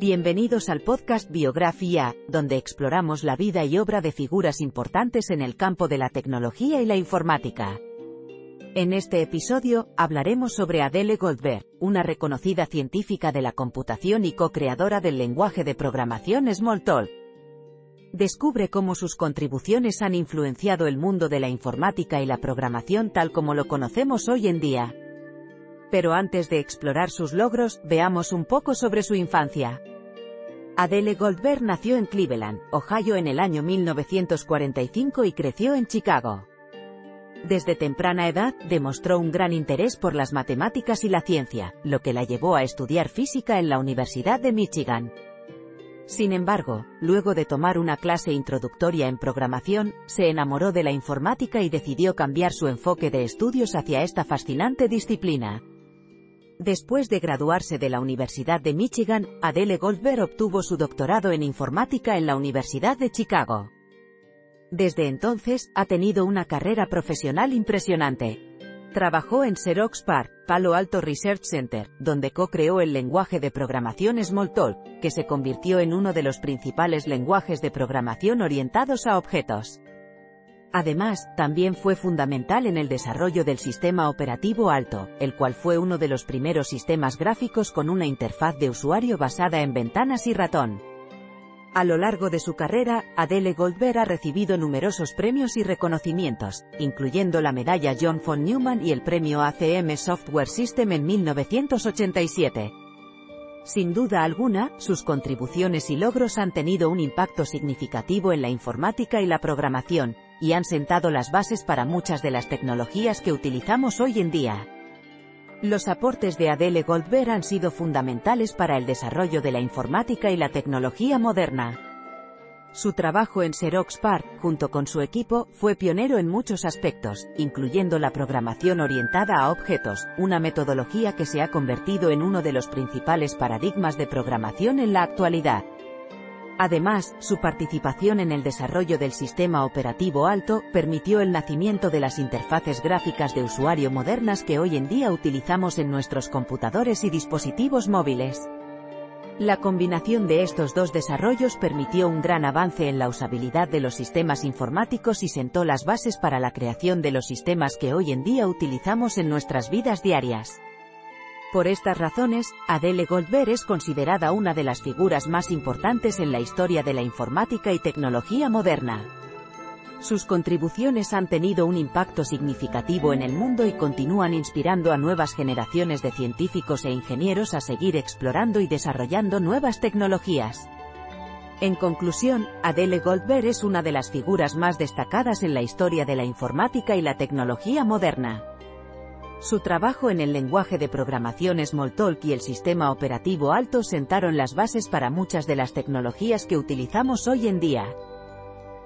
Bienvenidos al podcast Biografía, donde exploramos la vida y obra de figuras importantes en el campo de la tecnología y la informática. En este episodio, hablaremos sobre Adele Goldberg, una reconocida científica de la computación y co-creadora del lenguaje de programación Smalltalk. Descubre cómo sus contribuciones han influenciado el mundo de la informática y la programación tal como lo conocemos hoy en día. Pero antes de explorar sus logros, veamos un poco sobre su infancia. Adele Goldberg nació en Cleveland, Ohio en el año 1945 y creció en Chicago. Desde temprana edad, demostró un gran interés por las matemáticas y la ciencia, lo que la llevó a estudiar física en la Universidad de Michigan. Sin embargo, luego de tomar una clase introductoria en programación, se enamoró de la informática y decidió cambiar su enfoque de estudios hacia esta fascinante disciplina. Después de graduarse de la Universidad de Michigan, Adele Goldberg obtuvo su doctorado en informática en la Universidad de Chicago. Desde entonces, ha tenido una carrera profesional impresionante. Trabajó en Xerox PARC, Palo Alto Research Center, donde co-creó el lenguaje de programación Smalltalk, que se convirtió en uno de los principales lenguajes de programación orientados a objetos. Además, también fue fundamental en el desarrollo del sistema operativo Alto, el cual fue uno de los primeros sistemas gráficos con una interfaz de usuario basada en ventanas y ratón. A lo largo de su carrera, Adele Goldberg ha recibido numerosos premios y reconocimientos, incluyendo la medalla John von Neumann y el premio ACM Software System en 1987. Sin duda alguna, sus contribuciones y logros han tenido un impacto significativo en la informática y la programación, y han sentado las bases para muchas de las tecnologías que utilizamos hoy en día. Los aportes de Adele Goldberg han sido fundamentales para el desarrollo de la informática y la tecnología moderna. Su trabajo en Xerox PARC, junto con su equipo, fue pionero en muchos aspectos, incluyendo la programación orientada a objetos, una metodología que se ha convertido en uno de los principales paradigmas de programación en la actualidad. Además, su participación en el desarrollo del sistema operativo alto permitió el nacimiento de las interfaces gráficas de usuario modernas que hoy en día utilizamos en nuestros computadores y dispositivos móviles. La combinación de estos dos desarrollos permitió un gran avance en la usabilidad de los sistemas informáticos y sentó las bases para la creación de los sistemas que hoy en día utilizamos en nuestras vidas diarias. Por estas razones, Adele Goldberg es considerada una de las figuras más importantes en la historia de la informática y tecnología moderna. Sus contribuciones han tenido un impacto significativo en el mundo y continúan inspirando a nuevas generaciones de científicos e ingenieros a seguir explorando y desarrollando nuevas tecnologías. En conclusión, Adele Goldberg es una de las figuras más destacadas en la historia de la informática y la tecnología moderna. Su trabajo en el lenguaje de programación Smalltalk y el sistema operativo Alto sentaron las bases para muchas de las tecnologías que utilizamos hoy en día.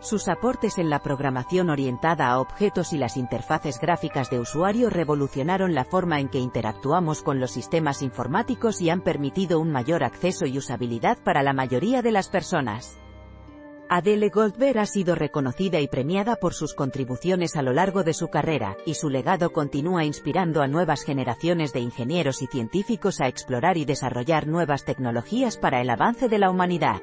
Sus aportes en la programación orientada a objetos y las interfaces gráficas de usuario revolucionaron la forma en que interactuamos con los sistemas informáticos y han permitido un mayor acceso y usabilidad para la mayoría de las personas. Adele Goldberg ha sido reconocida y premiada por sus contribuciones a lo largo de su carrera, y su legado continúa inspirando a nuevas generaciones de ingenieros y científicos a explorar y desarrollar nuevas tecnologías para el avance de la humanidad.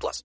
18 plus.